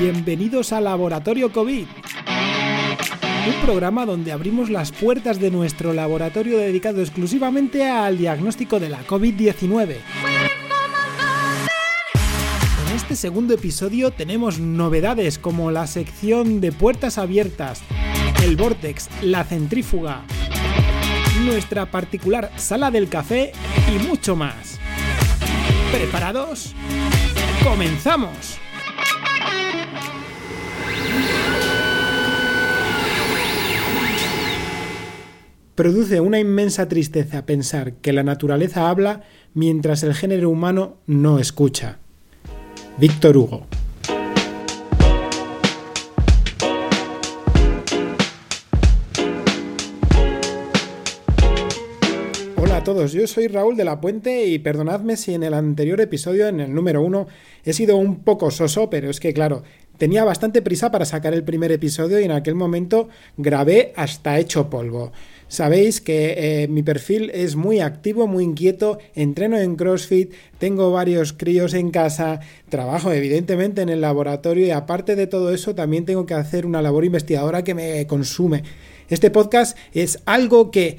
Bienvenidos a Laboratorio COVID. Un programa donde abrimos las puertas de nuestro laboratorio dedicado exclusivamente al diagnóstico de la COVID-19. En este segundo episodio tenemos novedades como la sección de puertas abiertas, el Vortex, la centrífuga, nuestra particular sala del café y mucho más. ¿Preparados? ¡Comenzamos! Produce una inmensa tristeza pensar que la naturaleza habla mientras el género humano no escucha. Víctor Hugo. Hola a todos, yo soy Raúl de la Puente y perdonadme si en el anterior episodio, en el número uno, he sido un poco soso, pero es que claro, tenía bastante prisa para sacar el primer episodio y en aquel momento grabé hasta hecho polvo. Sabéis que eh, mi perfil es muy activo, muy inquieto, entreno en CrossFit, tengo varios críos en casa, trabajo evidentemente en el laboratorio y aparte de todo eso también tengo que hacer una labor investigadora que me consume. Este podcast es algo que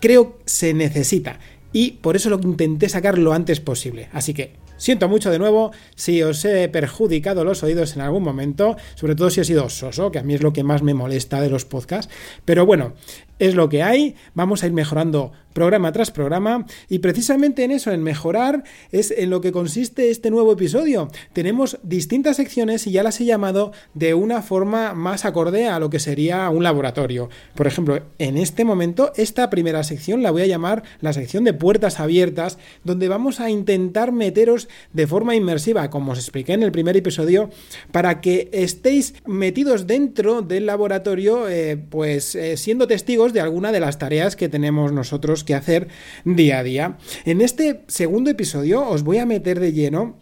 creo se necesita y por eso lo intenté sacar lo antes posible. Así que Siento mucho de nuevo si os he perjudicado los oídos en algún momento, sobre todo si he sido soso, que a mí es lo que más me molesta de los podcasts. Pero bueno, es lo que hay, vamos a ir mejorando programa tras programa y precisamente en eso, en mejorar, es en lo que consiste este nuevo episodio. Tenemos distintas secciones y ya las he llamado de una forma más acorde a lo que sería un laboratorio. Por ejemplo, en este momento, esta primera sección la voy a llamar la sección de puertas abiertas, donde vamos a intentar meteros de forma inmersiva, como os expliqué en el primer episodio, para que estéis metidos dentro del laboratorio, eh, pues eh, siendo testigos de alguna de las tareas que tenemos nosotros que hacer día a día. En este segundo episodio os voy a meter de lleno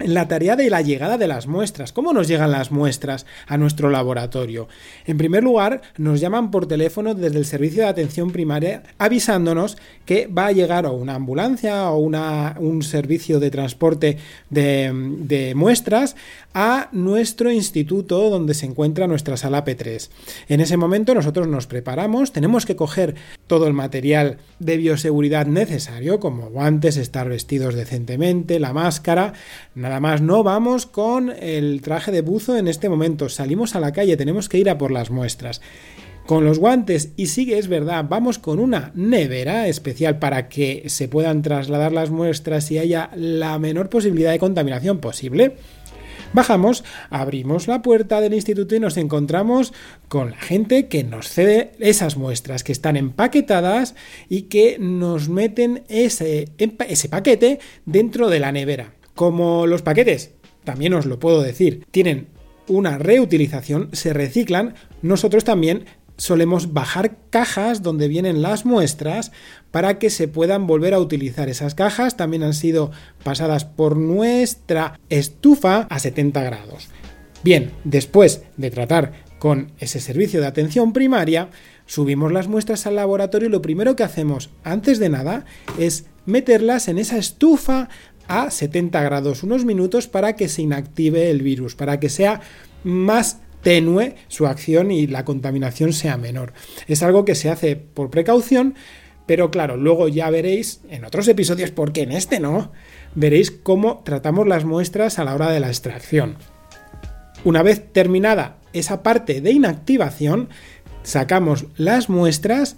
la tarea de la llegada de las muestras. ¿Cómo nos llegan las muestras a nuestro laboratorio? En primer lugar, nos llaman por teléfono desde el servicio de atención primaria avisándonos que va a llegar o una ambulancia o una, un servicio de transporte de, de muestras a nuestro instituto donde se encuentra nuestra sala P3. En ese momento nosotros nos preparamos, tenemos que coger todo el material de bioseguridad necesario, como guantes, estar vestidos decentemente, la máscara, nada más no vamos con el traje de buzo en este momento, salimos a la calle, tenemos que ir a por las muestras con los guantes y sigue, es verdad, vamos con una nevera especial para que se puedan trasladar las muestras y haya la menor posibilidad de contaminación posible. Bajamos, abrimos la puerta del instituto y nos encontramos con la gente que nos cede esas muestras que están empaquetadas y que nos meten ese, ese paquete dentro de la nevera. Como los paquetes, también os lo puedo decir, tienen una reutilización, se reciclan, nosotros también solemos bajar cajas donde vienen las muestras para que se puedan volver a utilizar. Esas cajas también han sido pasadas por nuestra estufa a 70 grados. Bien, después de tratar con ese servicio de atención primaria, subimos las muestras al laboratorio y lo primero que hacemos antes de nada es meterlas en esa estufa a 70 grados unos minutos para que se inactive el virus, para que sea más tenue su acción y la contaminación sea menor. Es algo que se hace por precaución, pero claro, luego ya veréis en otros episodios, porque en este no, veréis cómo tratamos las muestras a la hora de la extracción. Una vez terminada esa parte de inactivación, sacamos las muestras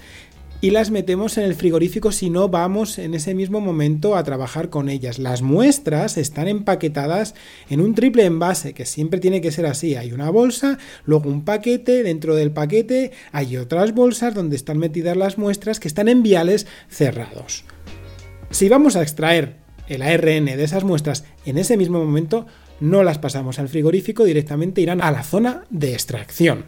y las metemos en el frigorífico si no vamos en ese mismo momento a trabajar con ellas. Las muestras están empaquetadas en un triple envase, que siempre tiene que ser así. Hay una bolsa, luego un paquete, dentro del paquete hay otras bolsas donde están metidas las muestras que están en viales cerrados. Si vamos a extraer el ARN de esas muestras en ese mismo momento, no las pasamos al frigorífico, directamente irán a la zona de extracción.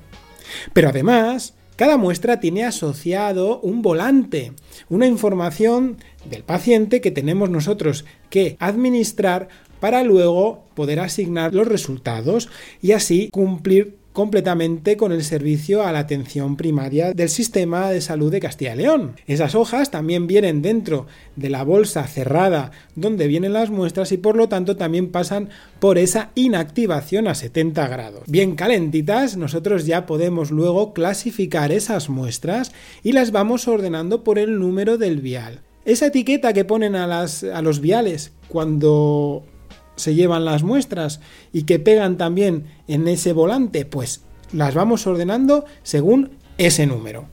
Pero además, cada muestra tiene asociado un volante, una información del paciente que tenemos nosotros que administrar para luego poder asignar los resultados y así cumplir completamente con el servicio a la atención primaria del sistema de salud de Castilla y León. Esas hojas también vienen dentro de la bolsa cerrada donde vienen las muestras y por lo tanto también pasan por esa inactivación a 70 grados. Bien calentitas, nosotros ya podemos luego clasificar esas muestras y las vamos ordenando por el número del vial. Esa etiqueta que ponen a, las, a los viales cuando se llevan las muestras y que pegan también en ese volante, pues las vamos ordenando según ese número.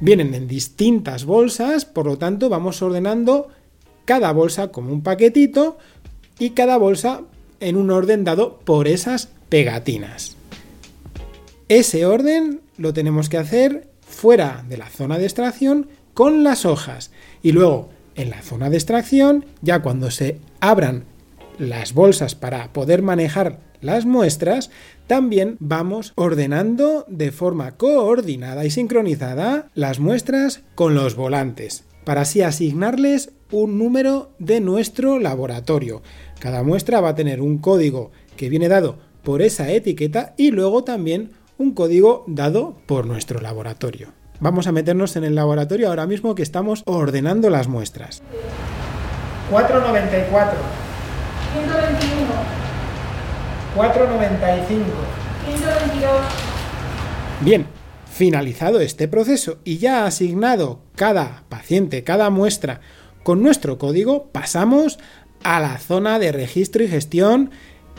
Vienen en distintas bolsas, por lo tanto vamos ordenando cada bolsa como un paquetito y cada bolsa en un orden dado por esas pegatinas. Ese orden lo tenemos que hacer fuera de la zona de extracción con las hojas y luego en la zona de extracción, ya cuando se abran las bolsas para poder manejar las muestras, también vamos ordenando de forma coordinada y sincronizada las muestras con los volantes, para así asignarles un número de nuestro laboratorio. Cada muestra va a tener un código que viene dado por esa etiqueta y luego también un código dado por nuestro laboratorio. Vamos a meternos en el laboratorio ahora mismo que estamos ordenando las muestras. 494 121. 495. 122. Bien, finalizado este proceso y ya asignado cada paciente, cada muestra con nuestro código, pasamos a la zona de registro y gestión,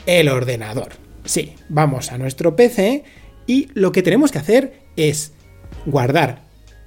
el ordenador. Sí, vamos a nuestro PC y lo que tenemos que hacer es guardar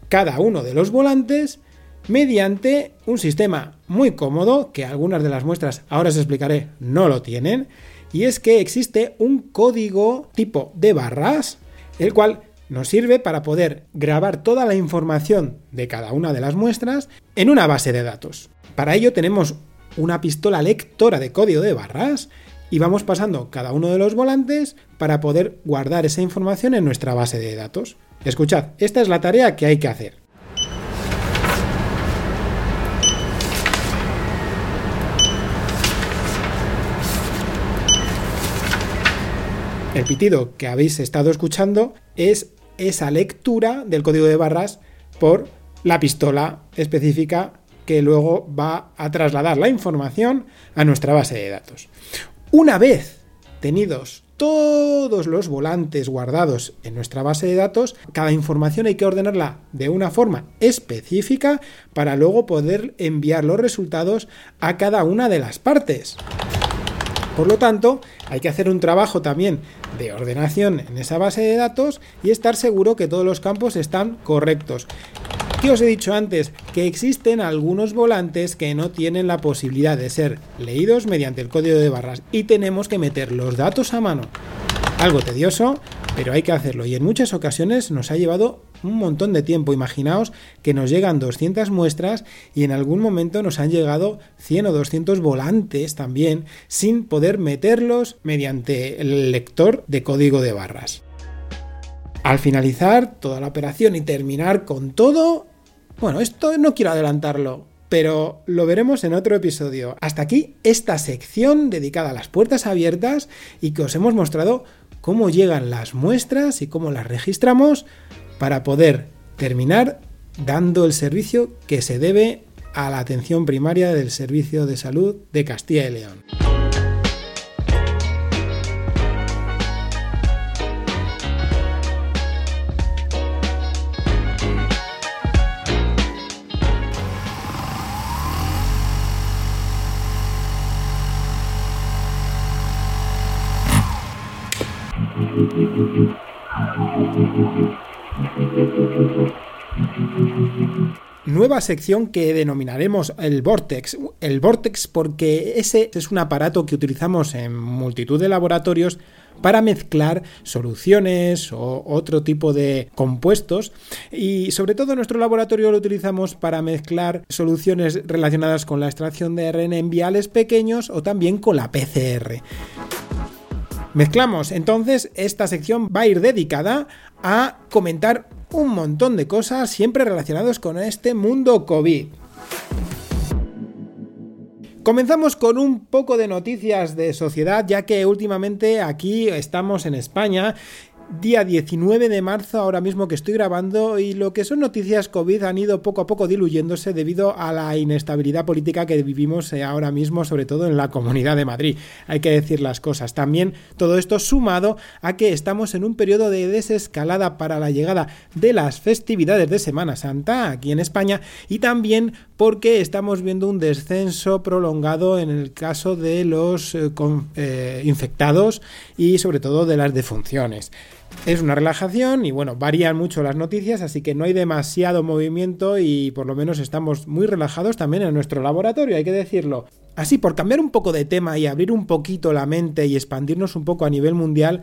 cada uno de los volantes mediante un sistema muy cómodo, que algunas de las muestras, ahora os explicaré, no lo tienen, y es que existe un código tipo de barras, el cual nos sirve para poder grabar toda la información de cada una de las muestras en una base de datos. Para ello tenemos una pistola lectora de código de barras y vamos pasando cada uno de los volantes para poder guardar esa información en nuestra base de datos. Escuchad, esta es la tarea que hay que hacer. El pitido que habéis estado escuchando es esa lectura del código de barras por la pistola específica que luego va a trasladar la información a nuestra base de datos. Una vez tenidos todos los volantes guardados en nuestra base de datos, cada información hay que ordenarla de una forma específica para luego poder enviar los resultados a cada una de las partes. Por lo tanto, hay que hacer un trabajo también de ordenación en esa base de datos y estar seguro que todos los campos están correctos. ¿Qué os he dicho antes? Que existen algunos volantes que no tienen la posibilidad de ser leídos mediante el código de barras y tenemos que meter los datos a mano. Algo tedioso, pero hay que hacerlo y en muchas ocasiones nos ha llevado un montón de tiempo. Imaginaos que nos llegan 200 muestras y en algún momento nos han llegado 100 o 200 volantes también sin poder meterlos mediante el lector de código de barras. Al finalizar toda la operación y terminar con todo, bueno, esto no quiero adelantarlo, pero lo veremos en otro episodio. Hasta aquí esta sección dedicada a las puertas abiertas y que os hemos mostrado cómo llegan las muestras y cómo las registramos para poder terminar dando el servicio que se debe a la atención primaria del Servicio de Salud de Castilla y León. Nueva sección que denominaremos el Vortex. El Vortex porque ese es un aparato que utilizamos en multitud de laboratorios para mezclar soluciones o otro tipo de compuestos y sobre todo en nuestro laboratorio lo utilizamos para mezclar soluciones relacionadas con la extracción de ARN en viales pequeños o también con la PCR. Mezclamos, entonces esta sección va a ir dedicada a comentar un montón de cosas siempre relacionados con este mundo COVID. Comenzamos con un poco de noticias de sociedad, ya que últimamente aquí estamos en España día 19 de marzo, ahora mismo que estoy grabando, y lo que son noticias COVID han ido poco a poco diluyéndose debido a la inestabilidad política que vivimos eh, ahora mismo, sobre todo en la Comunidad de Madrid. Hay que decir las cosas. También todo esto sumado a que estamos en un periodo de desescalada para la llegada de las festividades de Semana Santa aquí en España y también porque estamos viendo un descenso prolongado en el caso de los eh, eh, infectados y sobre todo de las defunciones. Es una relajación y bueno, varían mucho las noticias, así que no hay demasiado movimiento y por lo menos estamos muy relajados también en nuestro laboratorio, hay que decirlo. Así, por cambiar un poco de tema y abrir un poquito la mente y expandirnos un poco a nivel mundial,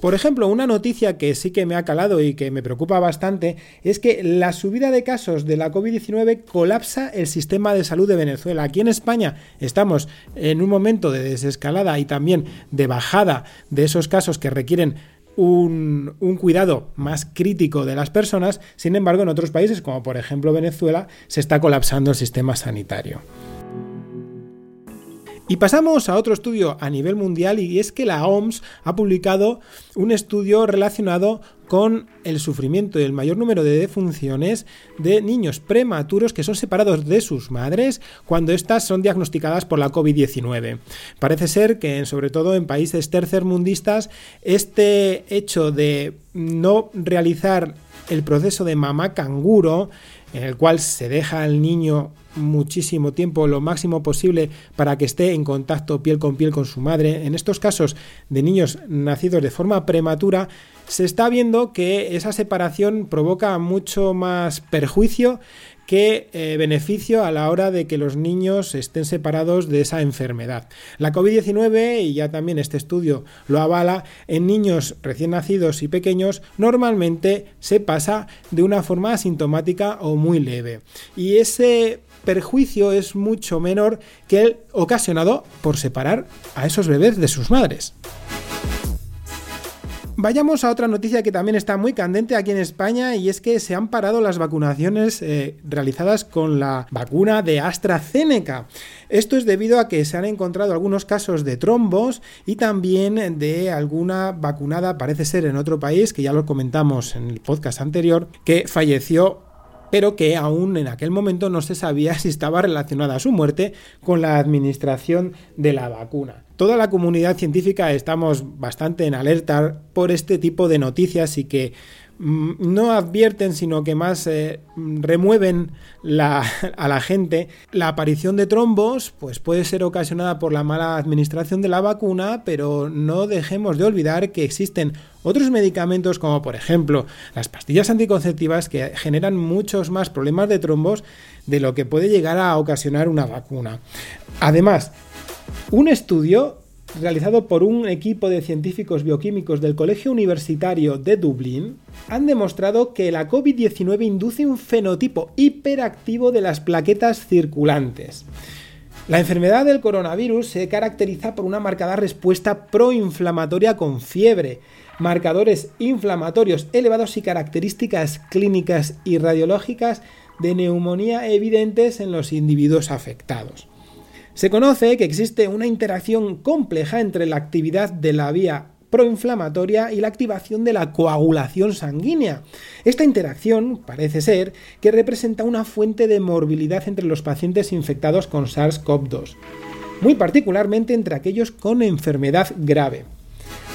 por ejemplo, una noticia que sí que me ha calado y que me preocupa bastante es que la subida de casos de la COVID-19 colapsa el sistema de salud de Venezuela. Aquí en España estamos en un momento de desescalada y también de bajada de esos casos que requieren un, cuidado más crítico de las personas, sin embargo en otros países como por ejemplo Venezuela se está colapsando el sistema sanitario. Y pasamos a otro estudio a nivel mundial y es que la OMS ha publicado un estudio relacionado con el sufrimiento y el mayor número de defunciones de niños prematuros que son separados de sus madres cuando éstas son diagnosticadas por la COVID-19. Parece ser que, sobre todo en países tercermundistas, este hecho de no realizar el proceso de mamá canguro, en el cual se deja al niño muchísimo tiempo, lo máximo posible, para que esté en contacto piel con piel con su madre. En estos casos de niños nacidos de forma prematura, se está viendo que esa separación provoca mucho más perjuicio que eh, beneficio a la hora de que los niños estén separados de esa enfermedad. La COVID-19, y ya también este estudio lo avala, en niños recién nacidos y pequeños normalmente se pasa de una forma asintomática o muy leve. Y ese perjuicio es mucho menor que el ocasionado por separar a esos bebés de sus madres. Vayamos a otra noticia que también está muy candente aquí en España y es que se han parado las vacunaciones eh, realizadas con la vacuna de AstraZeneca. Esto es debido a que se han encontrado algunos casos de trombos y también de alguna vacunada, parece ser en otro país, que ya lo comentamos en el podcast anterior, que falleció pero que aún en aquel momento no se sabía si estaba relacionada su muerte con la administración de la vacuna. Toda la comunidad científica estamos bastante en alerta por este tipo de noticias y que Mm, no advierten, sino que más eh, remueven a la gente. La aparición de trombos pues puede ser ocasionada por la mala administración de la vacuna, pero no dejemos de olvidar que existen otros medicamentos como por ejemplo las pastillas anticonceptivas que generan muchos más problemas de trombos de lo que puede llegar a ocasionar una vacuna. Además, un estudio realizado por un equipo de científicos bioquímicos del Colegio Universitario de Dublín, han demostrado que la COVID-19 induce un fenotipo hiperactivo de las plaquetas circulantes. La enfermedad del coronavirus se caracteriza por una marcada respuesta proinflamatoria con fiebre, marcadores inflamatorios elevados y características clínicas y radiológicas de neumonía evidentes en los individuos afectados. Se conoce que existe una interacción compleja entre la actividad de la vía proinflamatoria y la activación de la coagulación sanguínea. Esta interacción parece ser que representa una fuente de morbilidad entre los pacientes infectados con SARS-CoV-2, muy particularmente entre aquellos con enfermedad grave.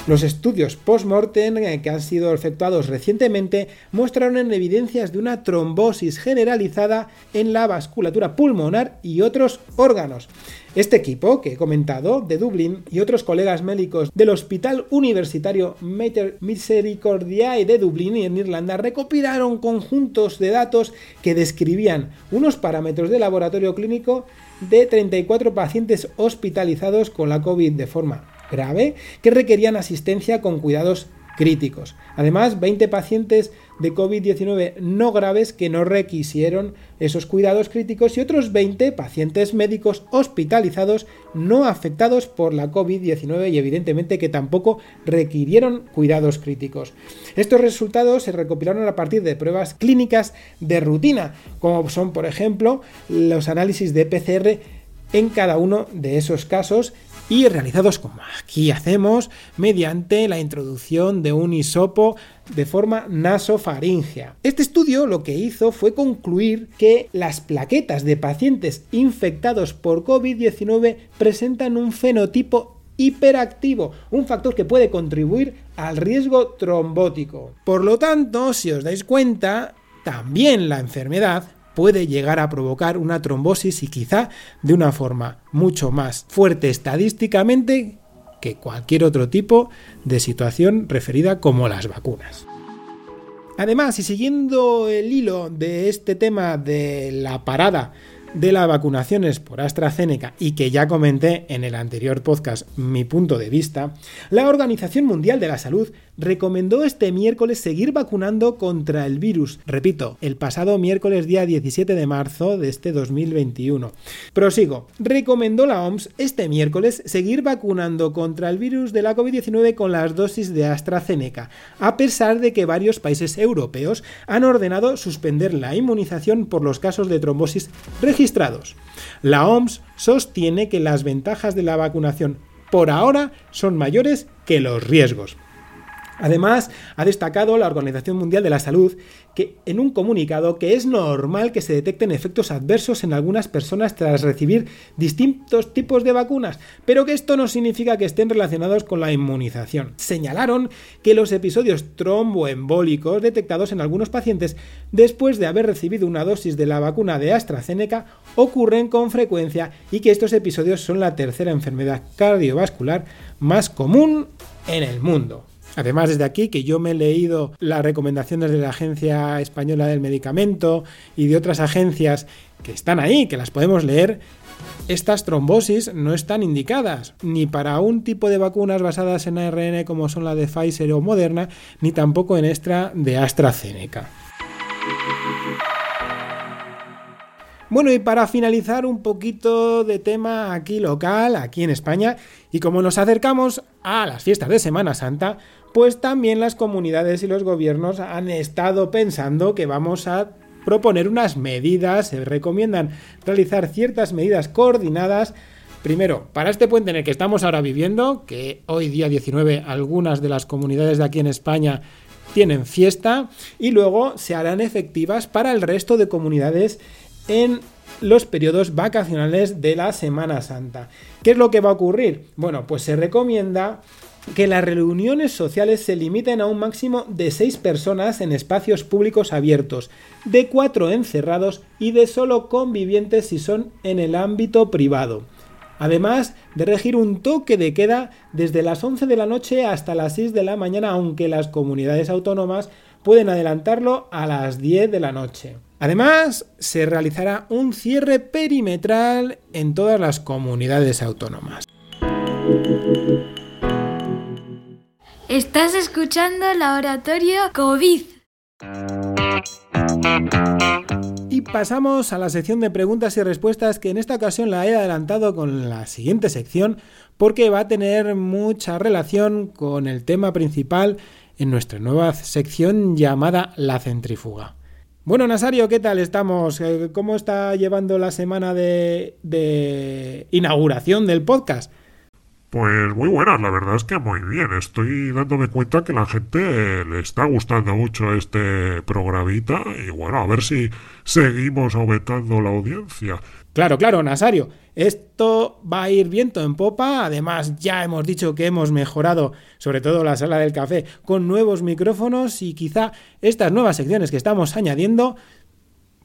Los estudios post-mortem eh, que han sido efectuados recientemente mostraron evidencias de una trombosis generalizada en la vasculatura pulmonar y otros órganos. Este equipo que he comentado de Dublín y otros colegas médicos del Hospital Universitario Mater Misericordiae de Dublín y en Irlanda recopilaron conjuntos de datos que describían unos parámetros de laboratorio clínico de 34 pacientes hospitalizados con la COVID de forma grave que requerían asistencia con cuidados críticos. Además, 20 pacientes de COVID-19 no graves que no requisieron esos cuidados críticos y otros 20 pacientes médicos hospitalizados no afectados por la COVID-19 y evidentemente que tampoco requirieron cuidados críticos. Estos resultados se recopilaron a partir de pruebas clínicas de rutina, como son por ejemplo los análisis de PCR en cada uno de esos casos y realizados como aquí hacemos mediante la introducción de un hisopo de forma nasofaringea. Este estudio lo que hizo fue concluir que las plaquetas de pacientes infectados por COVID-19 presentan un fenotipo hiperactivo, un factor que puede contribuir al riesgo trombótico. Por lo tanto, si os dais cuenta, también la enfermedad puede llegar a provocar una trombosis y quizá de una forma mucho más fuerte estadísticamente que cualquier otro tipo de situación referida como las vacunas. Además, y siguiendo el hilo de este tema de la parada de las vacunaciones por AstraZeneca y que ya comenté en el anterior podcast mi punto de vista, la Organización Mundial de la Salud recomendó este miércoles seguir vacunando contra el virus. Repito, el pasado miércoles día 17 de marzo de este 2021. Prosigo. Recomendó la OMS este miércoles seguir vacunando contra el virus de la COVID-19 con las dosis de AstraZeneca, a pesar de que varios países europeos han ordenado suspender la inmunización por los casos de trombosis registrados. La OMS sostiene que las ventajas de la vacunación por ahora son mayores que los riesgos. Además, ha destacado la Organización Mundial de la Salud que en un comunicado que es normal que se detecten efectos adversos en algunas personas tras recibir distintos tipos de vacunas, pero que esto no significa que estén relacionados con la inmunización. Señalaron que los episodios tromboembólicos detectados en algunos pacientes después de haber recibido una dosis de la vacuna de AstraZeneca ocurren con frecuencia y que estos episodios son la tercera enfermedad cardiovascular más común en el mundo. Además, desde aquí, que yo me he leído las recomendaciones de la Agencia Española del Medicamento y de otras agencias que están ahí, que las podemos leer, estas trombosis no están indicadas ni para un tipo de vacunas basadas en ARN como son la de Pfizer o Moderna, ni tampoco en esta de AstraZeneca. Bueno, y para finalizar un poquito de tema aquí local, aquí en España, y como nos acercamos a las fiestas de Semana Santa, pues también las comunidades y los gobiernos han estado pensando que vamos a proponer unas medidas, se recomiendan realizar ciertas medidas coordinadas. Primero, para este puente en el que estamos ahora viviendo, que hoy día 19 algunas de las comunidades de aquí en España tienen fiesta, y luego se harán efectivas para el resto de comunidades en los periodos vacacionales de la Semana Santa. ¿Qué es lo que va a ocurrir? Bueno, pues se recomienda que las reuniones sociales se limiten a un máximo de 6 personas en espacios públicos abiertos, de 4 encerrados y de solo convivientes si son en el ámbito privado. Además de regir un toque de queda desde las 11 de la noche hasta las 6 de la mañana, aunque las comunidades autónomas pueden adelantarlo a las 10 de la noche. Además, se realizará un cierre perimetral en todas las comunidades autónomas. Estás escuchando la oratorio COVID. Y pasamos a la sección de preguntas y respuestas que en esta ocasión la he adelantado con la siguiente sección porque va a tener mucha relación con el tema principal en nuestra nueva sección llamada La Centrífuga. Bueno, Nasario, ¿qué tal estamos? Eh, ¿Cómo está llevando la semana de inauguración del podcast? Pues muy buenas, la verdad es que muy bien. Estoy dándome cuenta que la gente le está gustando mucho este programita y bueno, a ver si seguimos aumentando la audiencia. Claro, claro, Nasario. Esto va a ir viento en popa. Además, ya hemos dicho que hemos mejorado, sobre todo la sala del café, con nuevos micrófonos y quizá estas nuevas secciones que estamos añadiendo,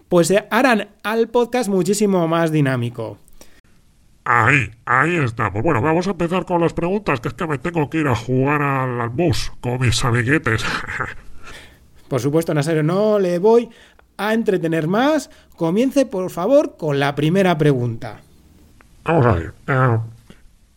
pues harán al podcast muchísimo más dinámico. Ahí, ahí estamos. Bueno, vamos a empezar con las preguntas, que es que me tengo que ir a jugar al, bus con mis amiguetes. Por supuesto, Nasario, no le voy a entretener más. Comience, por favor, con la primera pregunta. Vamos a ver. Eh,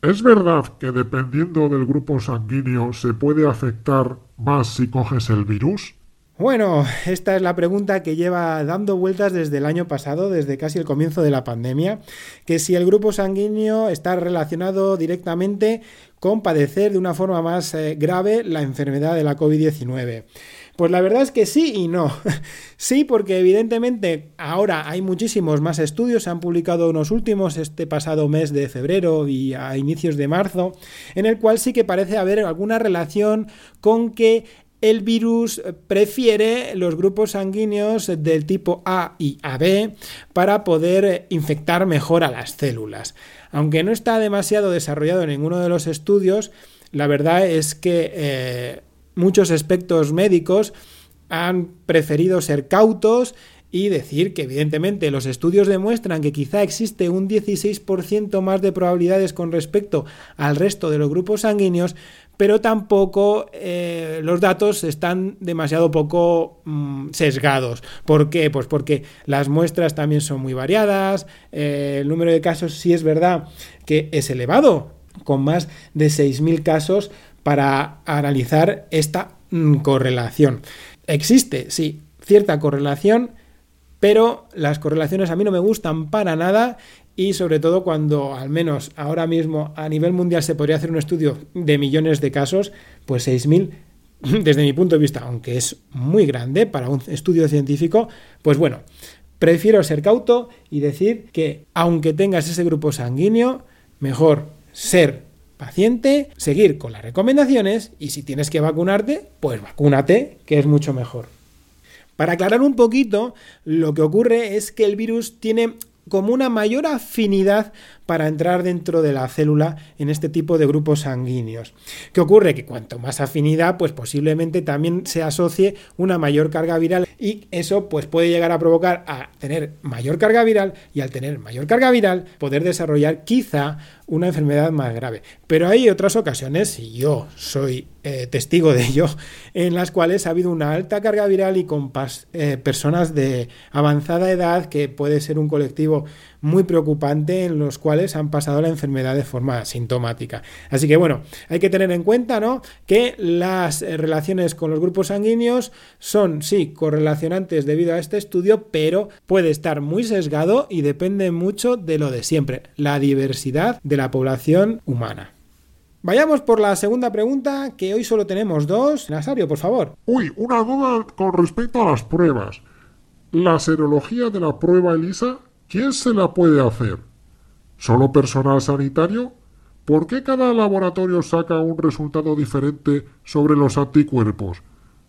¿Es verdad que dependiendo del grupo sanguíneo se puede afectar más si coges el virus? Bueno, esta es la pregunta que lleva dando vueltas desde el año pasado, desde casi el comienzo de la pandemia, que si el grupo sanguíneo está relacionado directamente con padecer de una forma más eh, grave la enfermedad de la COVID-19. Pues la verdad es que sí y no. sí, porque evidentemente ahora hay muchísimos más estudios, se han publicado unos últimos este pasado mes de febrero y a inicios de marzo, en el cual sí que parece haber alguna relación con que el virus prefiere los grupos sanguíneos del tipo A y AB para poder infectar mejor a las células. Aunque no está demasiado desarrollado en ninguno de los estudios, la verdad es que eh, muchos aspectos médicos han preferido ser cautos y decir que evidentemente los estudios demuestran que quizá existe un 16% más de probabilidades con respecto al resto de los grupos sanguíneos, pero tampoco eh, los datos están demasiado poco mm, sesgados. ¿Por qué? Pues porque las muestras también son muy variadas, eh, el número de casos sí es verdad que es elevado, con más de 6.000 casos para analizar esta mm, correlación. Existe, sí, cierta correlación, pero las correlaciones a mí no me gustan para nada y sobre todo cuando al menos ahora mismo a nivel mundial se podría hacer un estudio de millones de casos, pues 6.000 desde mi punto de vista, aunque es muy grande para un estudio científico, pues bueno, prefiero ser cauto y decir que aunque tengas ese grupo sanguíneo, mejor ser paciente, seguir con las recomendaciones y si tienes que vacunarte, pues vacúnate, que es mucho mejor. Para aclarar un poquito, lo que ocurre es que el virus tiene como una mayor afinidad para entrar dentro de la célula en este tipo de grupos sanguíneos. ¿Qué ocurre? Que cuanto más afinidad, pues posiblemente también se asocie una mayor carga viral y eso pues puede llegar a provocar a tener mayor carga viral y al tener mayor carga viral poder desarrollar quizá una enfermedad más grave. Pero hay otras ocasiones, y yo soy eh, testigo de ello, en las cuales ha habido una alta carga viral y con eh, personas de avanzada edad, que puede ser un colectivo muy preocupante en los cuales han pasado la enfermedad de forma sintomática. Así que bueno, hay que tener en cuenta ¿no? que las eh, relaciones con los grupos sanguíneos son, sí, correlacionantes debido a este estudio, pero puede estar muy sesgado y depende mucho de lo de siempre, la diversidad de la población humana. Vayamos por la segunda pregunta, que hoy solo tenemos dos. Nasario, por favor. Uy, una duda con respecto a las pruebas. ¿La serología de la prueba ELISA ¿Quién se la puede hacer? ¿Solo personal sanitario? ¿Por qué cada laboratorio saca un resultado diferente sobre los anticuerpos?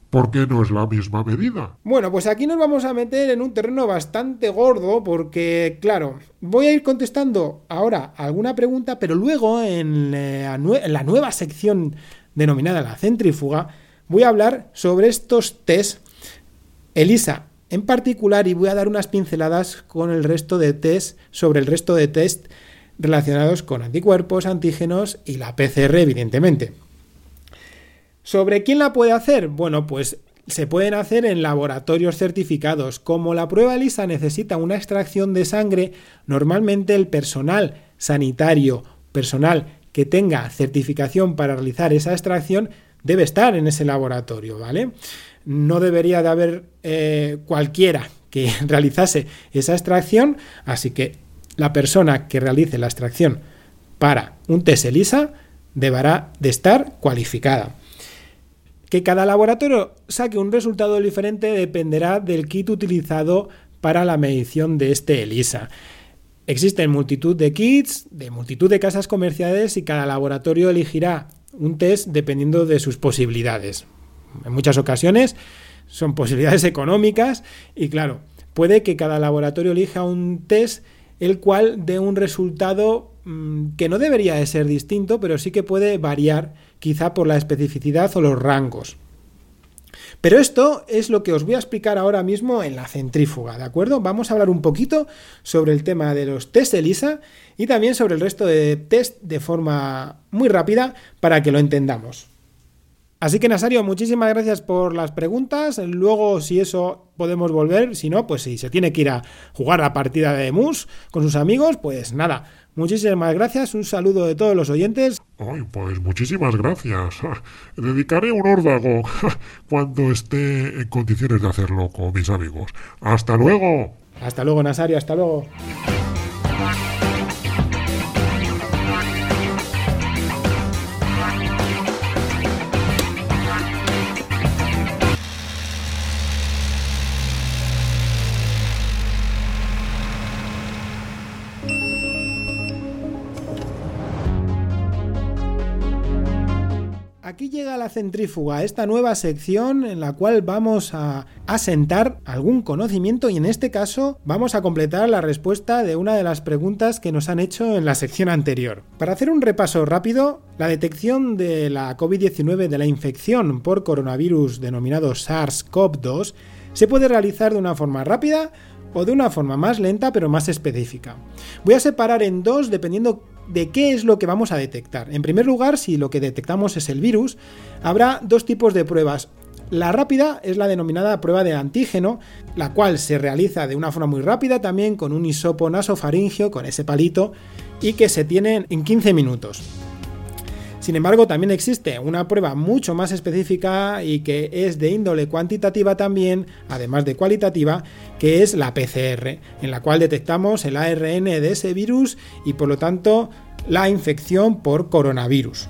¿Por qué no es la misma medida? Bueno, pues aquí nos vamos a meter en un terreno bastante gordo porque, claro, voy a ir contestando ahora alguna pregunta, pero luego en la, en la nueva sección denominada la centrífuga voy a hablar sobre estos test ELISA en particular y voy a dar unas pinceladas con el resto de test sobre el resto de test relacionados con anticuerpos, antígenos y la PCR, evidentemente. ¿Sobre quién la puede hacer? Bueno, pues se pueden hacer en laboratorios certificados. Como la prueba lisa necesita una extracción de sangre, normalmente el personal sanitario, personal que tenga certificación para realizar esa extracción, debe estar en ese laboratorio, ¿vale? No debería de haber eh, cualquiera que realizase esa extracción, así que la persona que realice la extracción para un test ELISA deberá de estar cualificada. Que cada laboratorio saque un resultado diferente dependerá del kit utilizado para la medición de este ELISA. Existen multitud de kits, de multitud de casas comerciales y cada laboratorio elegirá un test dependiendo de sus posibilidades en muchas ocasiones son posibilidades económicas y claro, puede que cada laboratorio elija un test el cual dé un resultado mm, que no debería de ser distinto, pero sí que puede variar quizá por la especificidad o los rangos. Pero esto es lo que os voy a explicar ahora mismo en la centrífuga, ¿de acuerdo? Vamos a hablar un poquito sobre el tema de los test ELISA y también sobre el resto de test de forma muy rápida para que lo entendamos. Así que Nasario, muchísimas gracias por las preguntas. Luego, si eso podemos volver, si no, pues si se tiene que ir a jugar la partida de Mus con sus amigos, pues nada. Muchísimas gracias, un saludo de todos los oyentes. Ay, pues muchísimas gracias. Dedicaré un órdago cuando esté en condiciones de hacerlo con mis amigos. Hasta luego. Hasta luego, Nasario, hasta luego. Llega la centrífuga, esta nueva sección en la cual vamos a asentar algún conocimiento y en este caso vamos a completar la respuesta de una de las preguntas que nos han hecho en la sección anterior. Para hacer un repaso rápido, la detección de la COVID-19 de la infección por coronavirus denominado SARS-CoV-2 se puede realizar de una forma rápida o de una forma más lenta pero más específica. Voy a separar en dos dependiendo de qué es lo que vamos a detectar. En primer lugar, si lo que detectamos es el virus, habrá dos tipos de pruebas. La rápida es la denominada prueba de antígeno, la cual se realiza de una forma muy rápida también con un hisopo nasofaringio, con ese palito, y que se tiene en 15 minutos. Sin embargo, también existe una prueba mucho más específica y que es de índole cuantitativa también, además de cualitativa, que es la PCR, en la cual detectamos el ARN de ese virus y por lo tanto la infección por coronavirus.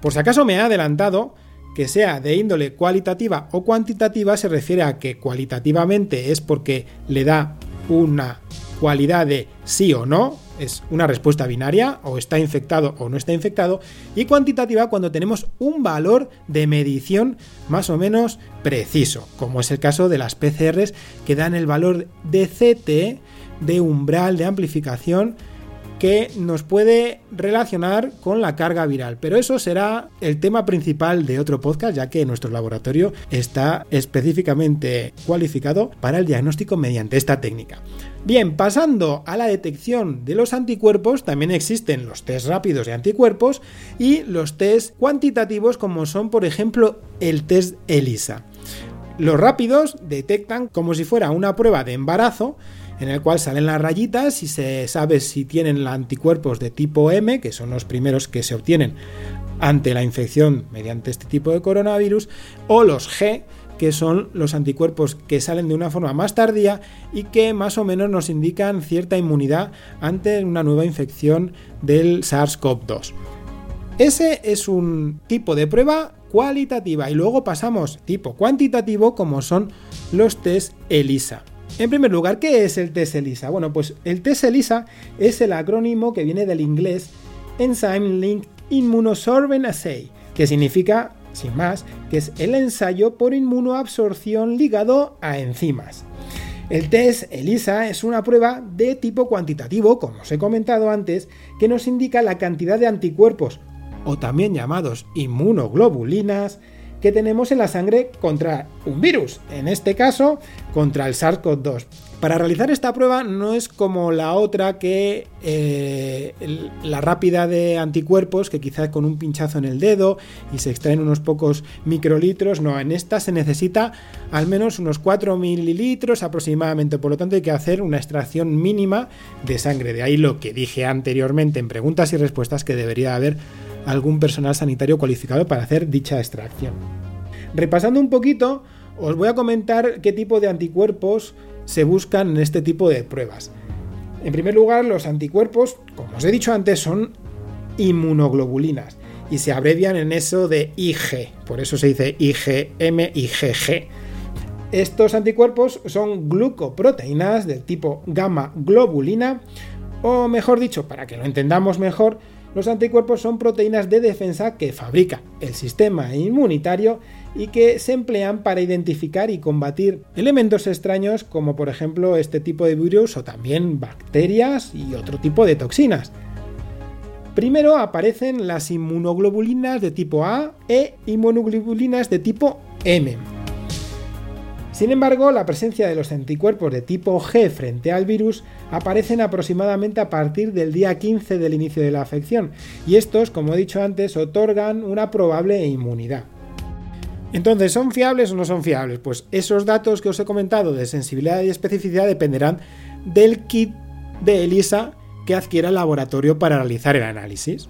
Por si acaso me ha adelantado, que sea de índole cualitativa o cuantitativa se refiere a que cualitativamente es porque le da una cualidad de sí o no, es una respuesta binaria, o está infectado o no está infectado, y cuantitativa cuando tenemos un valor de medición más o menos preciso, como es el caso de las PCRs que dan el valor de CT de umbral de amplificación que nos puede relacionar con la carga viral. Pero eso será el tema principal de otro podcast, ya que nuestro laboratorio está específicamente cualificado para el diagnóstico mediante esta técnica. Bien, pasando a la detección de los anticuerpos, también existen los test rápidos de anticuerpos y los test cuantitativos como son por ejemplo el test ELISA. Los rápidos detectan como si fuera una prueba de embarazo en el cual salen las rayitas y se sabe si tienen anticuerpos de tipo M, que son los primeros que se obtienen ante la infección mediante este tipo de coronavirus, o los G, que son los anticuerpos que salen de una forma más tardía y que más o menos nos indican cierta inmunidad ante una nueva infección del SARS-CoV-2. Ese es un tipo de prueba cualitativa y luego pasamos tipo cuantitativo como son los test ELISA. En primer lugar, ¿qué es el test ELISA? Bueno, pues el test ELISA es el acrónimo que viene del inglés Enzyme Linked Immunosorbent Assay, que significa, sin más, que es el ensayo por inmunoabsorción ligado a enzimas. El test ELISA es una prueba de tipo cuantitativo, como os he comentado antes, que nos indica la cantidad de anticuerpos, o también llamados inmunoglobulinas, que tenemos en la sangre contra un virus, en este caso contra el SARS-CoV-2. Para realizar esta prueba no es como la otra que eh, la rápida de anticuerpos, que quizás con un pinchazo en el dedo y se extraen unos pocos microlitros. No, en esta se necesita al menos unos 4 mililitros aproximadamente. Por lo tanto, hay que hacer una extracción mínima de sangre. De ahí lo que dije anteriormente en preguntas y respuestas que debería haber algún personal sanitario cualificado para hacer dicha extracción. Repasando un poquito, os voy a comentar qué tipo de anticuerpos se buscan en este tipo de pruebas. En primer lugar, los anticuerpos, como os he dicho antes, son inmunoglobulinas y se abrevian en eso de IG, por eso se dice IgM, IgG. Estos anticuerpos son glucoproteínas del tipo gamma globulina, o mejor dicho, para que lo entendamos mejor, los anticuerpos son proteínas de defensa que fabrica el sistema inmunitario y que se emplean para identificar y combatir elementos extraños como por ejemplo este tipo de virus o también bacterias y otro tipo de toxinas. Primero aparecen las inmunoglobulinas de tipo A e inmunoglobulinas de tipo M. Sin embargo, la presencia de los anticuerpos de tipo G frente al virus aparecen aproximadamente a partir del día 15 del inicio de la afección, y estos, como he dicho antes, otorgan una probable inmunidad. Entonces, ¿son fiables o no son fiables? Pues esos datos que os he comentado de sensibilidad y especificidad dependerán del kit de ELISA que adquiera el laboratorio para realizar el análisis.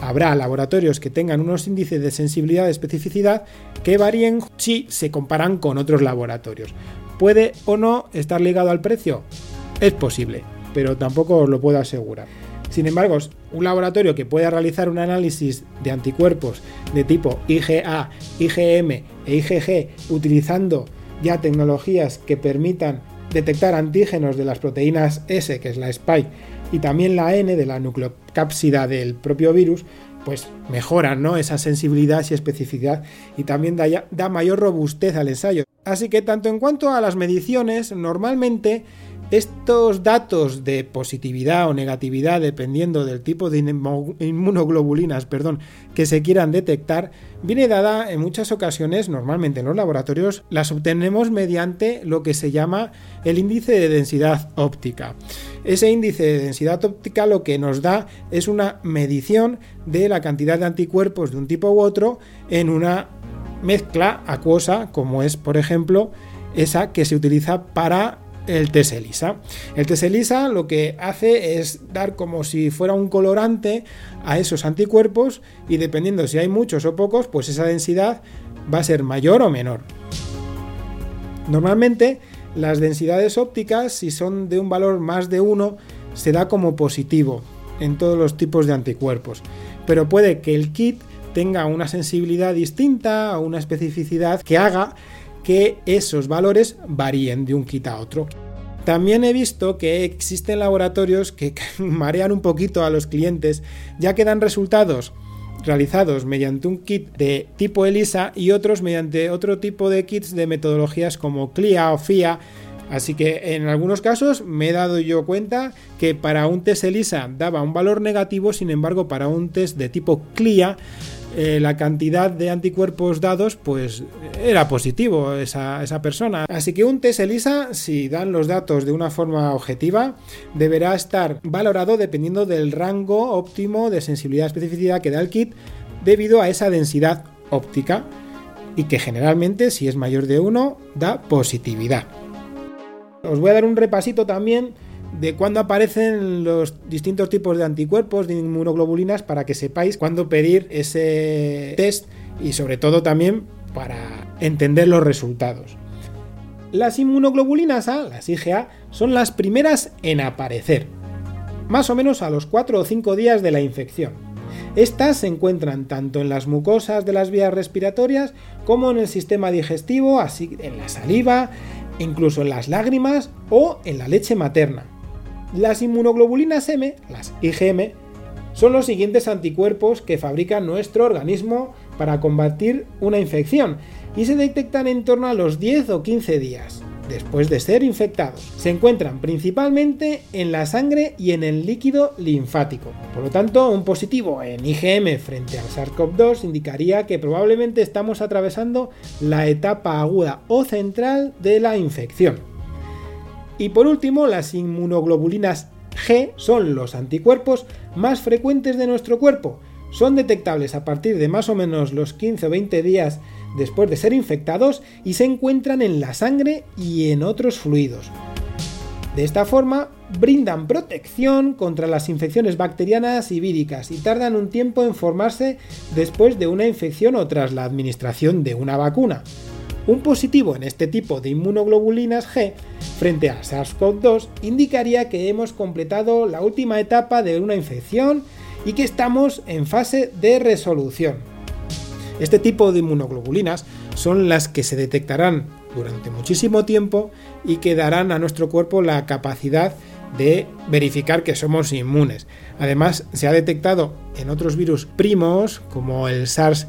Habrá laboratorios que tengan unos índices de sensibilidad y especificidad que varíen si se comparan con otros laboratorios. ¿Puede o no estar ligado al precio? Es posible, pero tampoco os lo puedo asegurar. Sin embargo, un laboratorio que pueda realizar un análisis de anticuerpos de tipo IgA, IgM e IgG utilizando ya tecnologías que permitan detectar antígenos de las proteínas S, que es la spike, y también la N de la nucleocápsida del propio virus, pues mejoran ¿no? esa sensibilidad y especificidad y también da, da mayor robustez al ensayo. Así que tanto en cuanto a las mediciones, normalmente estos datos de positividad o negatividad, dependiendo del tipo de inmunoglobulinas perdón, que se quieran detectar, viene dada en muchas ocasiones, normalmente en los laboratorios, las obtenemos mediante lo que se llama el índice de densidad óptica. Ese índice de densidad óptica lo que nos da es una medición de la cantidad de anticuerpos de un tipo u otro en una mezcla acuosa, como es, por ejemplo, esa que se utiliza para el test ELISA. El test ELISA lo que hace es dar como si fuera un colorante a esos anticuerpos y dependiendo si hay muchos o pocos, pues esa densidad va a ser mayor o menor. Normalmente las densidades ópticas, si son de un valor más de 1, se da como positivo en todos los tipos de anticuerpos. Pero puede que el kit tenga una sensibilidad distinta o una especificidad que haga que esos valores varíen de un kit a otro. También he visto que existen laboratorios que marean un poquito a los clientes ya que dan resultados realizados mediante un kit de tipo ELISA y otros mediante otro tipo de kits de metodologías como CLIA o FIA. Así que en algunos casos me he dado yo cuenta que para un test ELISA daba un valor negativo, sin embargo para un test de tipo CLIA eh, la cantidad de anticuerpos dados, pues era positivo esa, esa, persona. Así que un test ELISA, si dan los datos de una forma objetiva, deberá estar valorado dependiendo del rango óptimo de sensibilidad y especificidad que da el kit debido a esa densidad óptica y que generalmente si es mayor de 1 da positividad. Os voy a dar un repasito también de cuándo aparecen los distintos tipos de anticuerpos, de inmunoglobulinas, para que sepáis cuándo pedir ese test y sobre todo también para entender los resultados. Las inmunoglobulinas A, las IgA, son las primeras en aparecer, más o menos a los 4 o 5 días de la infección. Estas se encuentran tanto en las mucosas de las vías respiratorias como en el sistema digestivo, así en la saliva, incluso en las lágrimas o en la leche materna. Las inmunoglobulinas M, las IgM, son los siguientes anticuerpos que fabrica nuestro organismo para combatir una infección y se detectan en torno a los 10 o 15 días después de ser infectados. Se encuentran principalmente en la sangre y en el líquido linfático. Por lo tanto, un positivo en IgM frente al SARS-CoV-2 indicaría que probablemente estamos atravesando la etapa aguda o central de la infección. Y por último, las inmunoglobulinas G son los anticuerpos más frecuentes de nuestro cuerpo. Son detectables a partir de más o menos los 15 o 20 días después de ser infectados y se encuentran en la sangre y en otros fluidos. De esta forma, brindan protección contra las infecciones bacterianas y víricas y tardan un tiempo en formarse después de una infección o tras la administración de una vacuna. Un positivo en este tipo de inmunoglobulinas G frente a SARS-CoV-2 indicaría que hemos completado la última etapa de una infección y que estamos en fase de resolución. Este tipo de inmunoglobulinas son las que se detectarán durante muchísimo tiempo y que darán a nuestro cuerpo la capacidad de verificar que somos inmunes. Además, se ha detectado en otros virus primos como el SARS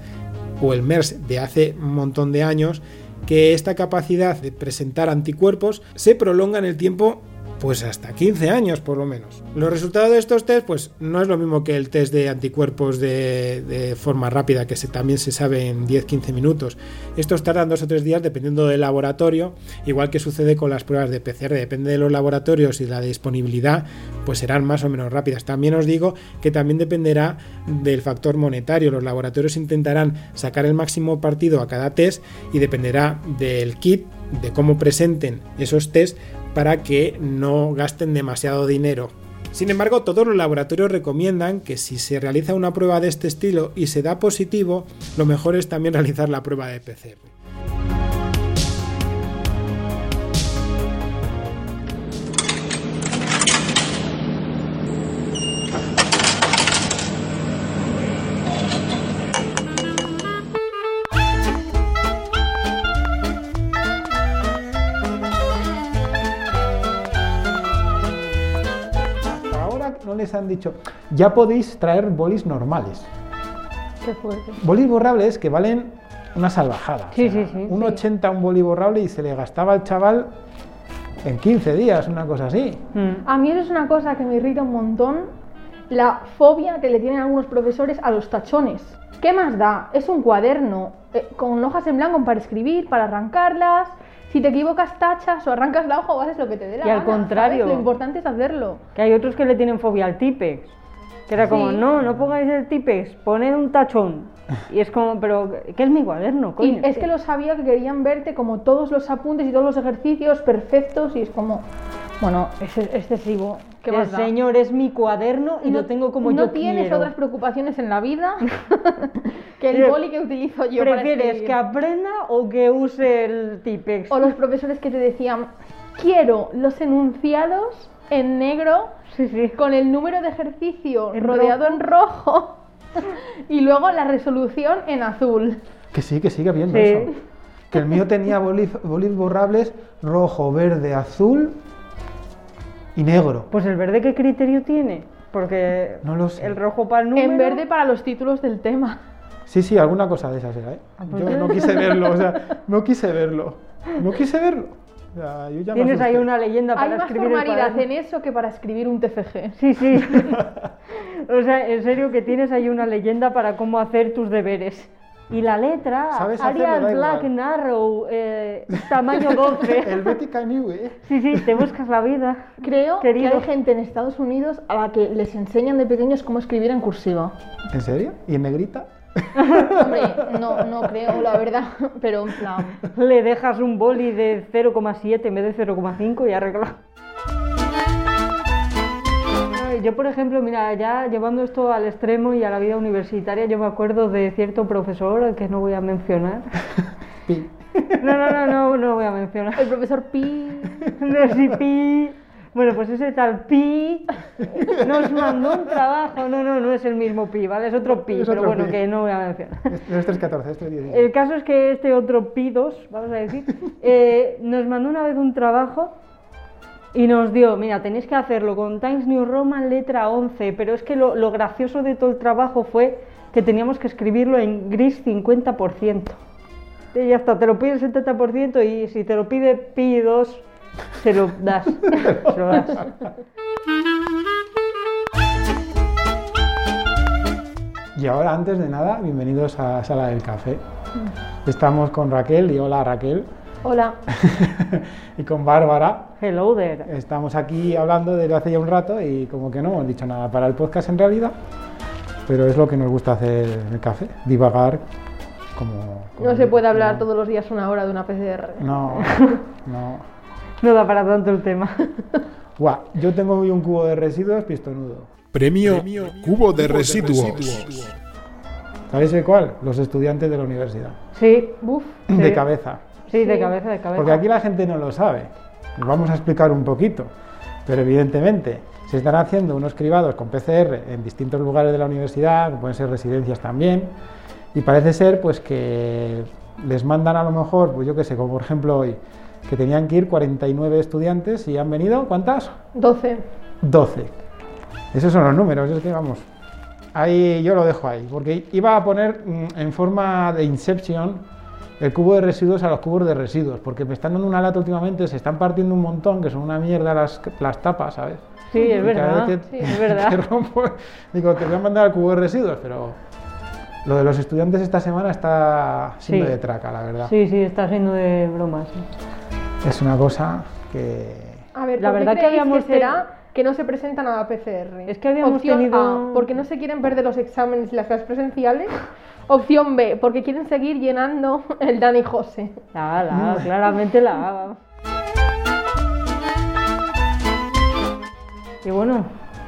o el MERS de hace un montón de años que esta capacidad de presentar anticuerpos se prolonga en el tiempo pues hasta 15 años por lo menos. Los resultados de estos test pues no es lo mismo que el test de anticuerpos de, forma rápida que también se sabe en 10-15 minutos. Estos tardan dos o tres días dependiendo del laboratorio, igual que sucede con las pruebas de PCR, depende de los laboratorios y la disponibilidad pues serán más o menos rápidas. También os digo que también dependerá del factor monetario. Los laboratorios intentarán sacar el máximo partido a cada test y dependerá del kit de cómo presenten esos test para que no gasten demasiado dinero. Sin embargo, todos los laboratorios recomiendan que si se realiza una prueba de este estilo y se da positivo, lo mejor es también realizar la prueba de PCR. Han dicho, ya podéis traer bolis normales. Qué fuerte. Bolis borrables que valen una salvajada. Sí, sí, sí, Un sí. 80 un boli borrable y se le gastaba al chaval en 15 días, una cosa así. Mm. A mí eso es una cosa que me irrita un montón, la fobia que le tienen algunos profesores a los tachones. ¿Qué más da? Es un cuaderno eh, con hojas en blanco para escribir, para arrancarlas. Si te equivocas, tachas o arrancas la hoja o haces lo que te dé la Y al gana, ¿sabes? contrario. Lo importante es hacerlo. Que hay otros que le tienen fobia al Tipex. Que era como, no, no pongáis el Tipex, poned un tachón. Y es como, pero ¿qué es mi cuaderno? Coño? Y es que lo sabía que querían verte como todos los apuntes y todos los ejercicios perfectos y es como, bueno, es excesivo. ¿Qué El señor es mi cuaderno y no, lo tengo como no yo tienes quiero. otras preocupaciones en la vida que el boli que utilizo yo para ¿Prefieres escribir. que aprenda o que use el Tipex? O los profesores que te decían, quiero los enunciados en negro Sí, sí. con el número de ejercicio En rodeado rojo. en rojo y luego la resolución en azul. Que sí, que sigue viendo Sí. eso. Que el mío tenía bolis, bolis borrables rojo, verde, azul y negro. Pues el verde, ¿qué criterio tiene? Porque No lo sé. el rojo para el número... En verde para los títulos del tema. Sí, sí, alguna cosa de esas era, ¿eh? pues Yo ya. no quise verlo, o sea, no quise verlo. No quise verlo. O sea, yo ya Tienes ahí una leyenda Hay para más escribir el formalidad cuaderno. en eso que para escribir un TFG. Sí, sí. o sea, en serio que tienes ahí una leyenda para cómo hacer tus deberes. Y la letra, ¿Sabes? Arial Black igual. Narrow, eh, tamaño 12. El Betty New, ¿eh? Sí, sí, te buscas la vida. Creo Querido. que hay gente en Estados Unidos a la que les enseñan de pequeños cómo escribir en cursiva. ¿En serio? ¿Y en negrita? Hombre, no, no creo, la verdad, pero en plan... Le dejas un boli de 0,7 en vez de 0,5 y arregla. Ay, Yo, por ejemplo, mira, ya llevando esto al extremo y a la vida universitaria, yo me acuerdo de cierto profesor que no voy a mencionar. Pi. No, no, no, no, no voy a mencionar. El profesor Pi... No, sí, Pi. Bueno, pues ese tal Pi nos mandó un trabajo. No, no, no es el mismo Pi, ¿vale? Es otro Pi, Es pero otro bueno, Pi. que no voy a mencionar. Este es 314, este es 16. El caso es que este otro Pi 2, vamos a decir, eh, nos mandó una vez un trabajo y nos dio, mira, tenéis que hacerlo con Times New Roman letra 11, pero es que lo, lo gracioso de todo el trabajo fue que teníamos que escribirlo en gris 50%. Y ya está, te lo pide el 70% y si te lo pide Pi 2, se lo das. Se lo das. Y ahora, antes de nada, bienvenidos a Sala del Café. Estamos con Raquel y hola Raquel. Hola. y con Bárbara. Hello there. Estamos aquí hablando desde hace ya un rato y como que no hemos dicho nada para el podcast en realidad, pero es lo que nos gusta hacer en el café, divagar como... como- No se puede hablar como- todos los días una hora de una PCR. No, no. No da para tanto el tema. Buah, yo tengo hoy un cubo de residuos pistonudo. Premio Cubo de Residuos. ¿Sabéis de cuál? Los estudiantes de la universidad. Sí, Buf. De Sí. cabeza. Sí, de Sí. cabeza, de cabeza. Porque aquí la gente no lo sabe. Lo vamos a explicar un poquito. Pero evidentemente se están haciendo unos cribados con PCR en distintos lugares de la universidad, que pueden ser residencias también. Y parece ser pues que les mandan a lo mejor, pues yo qué sé, como por ejemplo hoy, que tenían que ir 49 estudiantes y han venido, ¿cuántas? 12. 12. Esos son los números, es que vamos. Ahí yo lo dejo ahí, porque iba a poner mm, en forma de Inception el cubo de residuos a los cubos de residuos, porque me están dando una lata últimamente, se están partiendo un montón, que son una mierda las, las tapas, ¿sabes? Sí, es Y cada verdad. vez Sí, que- es verdad. que rompo, digo, te voy a mandar al cubo de residuos, pero lo de los estudiantes esta semana está siendo Sí. de traca, la verdad. Sí, sí, está siendo de bromas. Es una cosa que... A ver, La ¿por qué verdad que habíamos que será que no se presentan a la PCR? Es que habíamos Opción tenido- A, porque no se quieren perder los exámenes y las clases presenciales. Opción B, porque quieren seguir llenando el Dani José. La A, la A, claramente la A. Y bueno,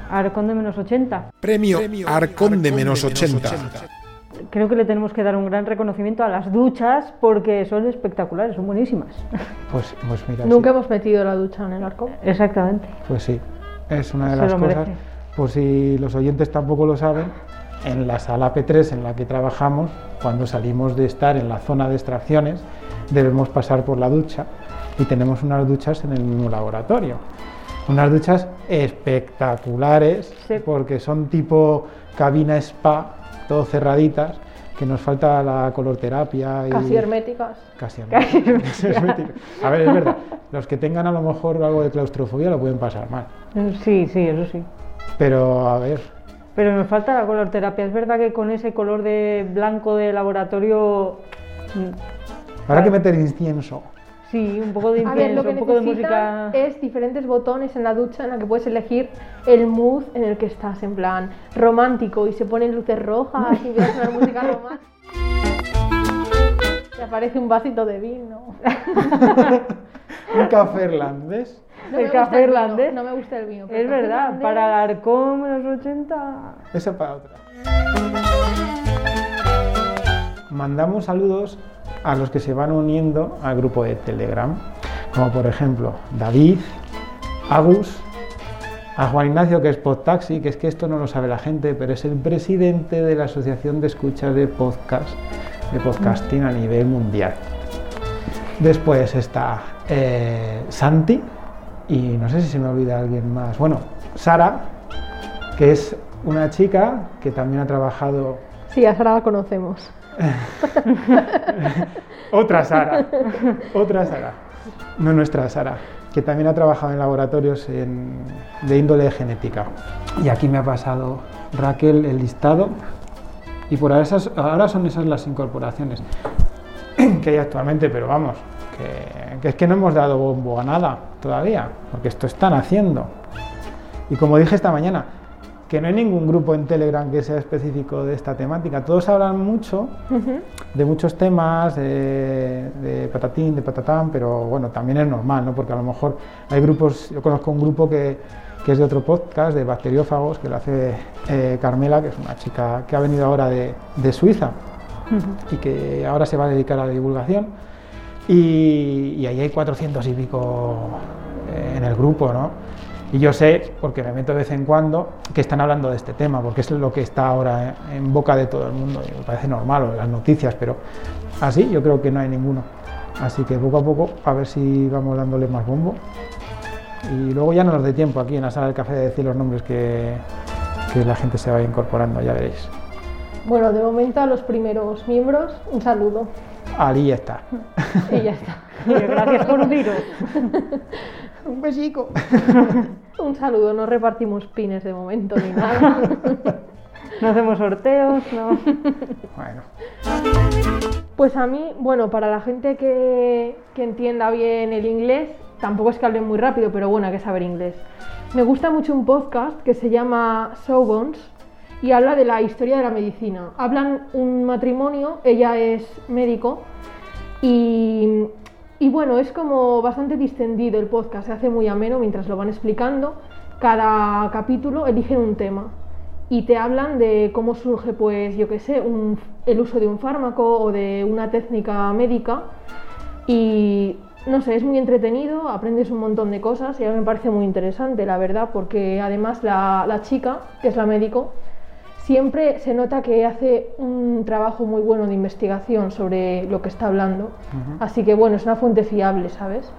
Arcón de menos 80. Premio Arcón de menos 80. Creo que le tenemos que dar un gran reconocimiento a las duchas porque son espectaculares, son buenísimas. Pues, pues mira, Nunca sí. hemos metido la ducha en el arco. Exactamente. Pues sí, es una de Se las cosas, merece. por si los oyentes tampoco lo saben, en la sala P3 en la que trabajamos, cuando salimos de estar en la zona de extracciones, debemos pasar por la ducha y tenemos unas duchas en el mismo laboratorio. Unas duchas espectaculares Sí. porque son tipo cabina spa, todo cerraditas que nos falta la colorterapia y... Casi herméticas. Casi herméticas. herméticas. A ver, es verdad, los que tengan a lo mejor algo de claustrofobia lo pueden pasar mal. Sí, sí, eso sí. Pero, a ver, Pero nos falta la colorterapia. Es verdad que con ese color de blanco de laboratorio, mm, habrá que meter incienso. sí, un poco de A ver, incienso, lo que un poco de necesitan música. es diferentes botones en la ducha en la que puedes elegir el mood en el que estás, en plan romántico y se ponen luces rojas y empieza a sonar música romántica. Te aparece un vasito de vino. Un café irlandés. No El café irlandés. no me gusta el vino. Es verdad, irlandés- para Arcón menos 80. Esa para otra. Mandamos saludos a los que se van uniendo al grupo de Telegram, como por ejemplo David, Agus, a Juan Ignacio que es Podtaxi, que es que esto no lo sabe la gente, pero es el presidente de la Asociación de Escuchas de Podcast, de podcasting a nivel mundial. Después está eh, Santi y no sé si se me olvida alguien más. Bueno, Sara, que es una chica que también ha trabajado. Sí, a Sara la conocemos. Otra Sara, otra Sara, no nuestra Sara, que también ha trabajado en laboratorios en- de índole genética. Y aquí me ha pasado Raquel el listado. Y por ahora, esas- ahora son esas las incorporaciones que hay actualmente, pero vamos, que, que es que no hemos dado bombo a nada todavía, porque esto están haciendo. Y como dije esta mañana, que no hay ningún grupo en Telegram que sea específico de esta temática. Todos hablan mucho de muchos temas, de, de patatín, de patatán, pero bueno, también es normal, ¿no? Porque a lo mejor hay grupos, yo conozco un grupo que, que es de otro podcast, de bacteriófagos, que lo hace eh, Carmela, que es una chica que ha venido ahora de, de Suiza y que ahora se va a dedicar a la divulgación. Y, y ahí hay 400 y pico eh, en el grupo, ¿no? Y yo sé, porque me meto de vez en cuando, que están hablando de este tema, porque es lo que está ahora en, en boca de todo el mundo. Y me parece normal, o en las noticias, pero así yo creo que no hay ninguno. Así que poco a poco, a ver si vamos dándole más bombo. Y luego ya no nos dé tiempo aquí en la sala del café de decir los nombres que, que la gente se vaya incorporando, ya veréis. Bueno, de momento a los primeros miembros, un saludo. Ahí está. Y ya está. Gracias por uniros. Un besico. Un saludo, no repartimos pines de momento ni nada. No hacemos sorteos, no. Bueno, Pues a mí, bueno, para la gente que, que entienda bien el inglés, tampoco es que hablen muy rápido, pero bueno, hay que saber inglés. Me gusta mucho un podcast que se llama Sawbones y habla de la historia de la medicina. Hablan un matrimonio, ella es médico y, y bueno, es como bastante distendido el podcast, se hace muy ameno mientras lo van explicando. Cada capítulo eligen un tema y te hablan de cómo surge, pues, yo qué sé, el uso de un fármaco o de una técnica médica. Y no sé, es muy entretenido, aprendes un montón de cosas y a mí me parece muy interesante, la verdad, porque además la, la chica, que es la médico, siempre se nota que hace un trabajo muy bueno de investigación sobre lo que está hablando. Así que bueno, es una fuente fiable, ¿sabes?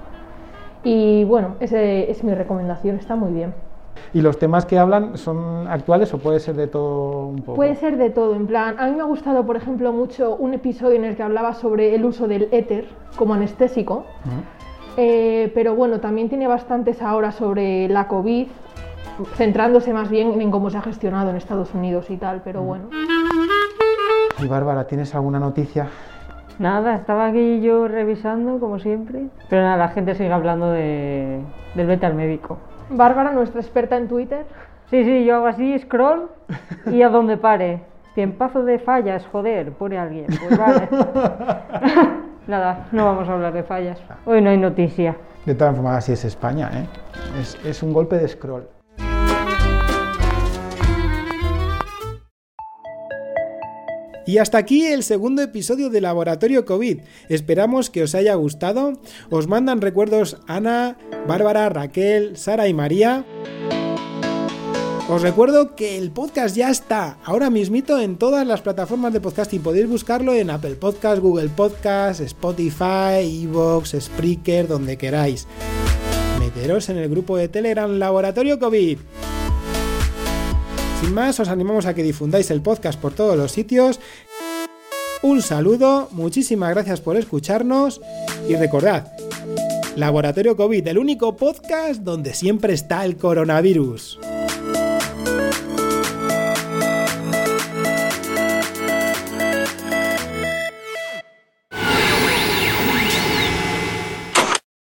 Y bueno, esa es mi recomendación, está muy bien. ¿Y los temas que hablan son actuales o puede ser de todo un poco? Puede ser de todo, en plan, a mí me ha gustado, por ejemplo, mucho un episodio en el que hablaba sobre el uso del éter como anestésico, Eh, pero bueno, también tiene bastantes ahora sobre la COVID, centrándose más bien en cómo se ha gestionado en Estados Unidos y tal, pero bueno. Y Bárbara, ¿tienes alguna noticia? Nada, estaba aquí yo revisando, como siempre. Pero nada, la gente sigue hablando de, del vete al médico. Bárbara, nuestra experta en Twitter, Sí, sí, yo hago así, scroll y a donde pare. Tiempazo de fallas, joder, pone alguien. Pues vale. Nada, no vamos a hablar de fallas. Hoy no hay noticia. De todas formas, así es España, ¿eh? Es, es un golpe de scroll. Y hasta aquí el segundo episodio de Laboratorio COVID. Esperamos que os haya gustado. Os mandan recuerdos Ana, Bárbara, Raquel, Sara y María. Os recuerdo que el podcast ya está ahora mismito en todas las plataformas de podcasting. Podéis buscarlo en Apple Podcast, Google Podcast, Spotify, Evox, Spreaker, donde queráis. Meteros en el grupo de Telegram Laboratorio COVID. Sin más, os animamos a que difundáis el podcast por todos los sitios. Un saludo, muchísimas gracias por escucharnos y recordad, Laboratorio COVID, el único podcast donde siempre está el coronavirus.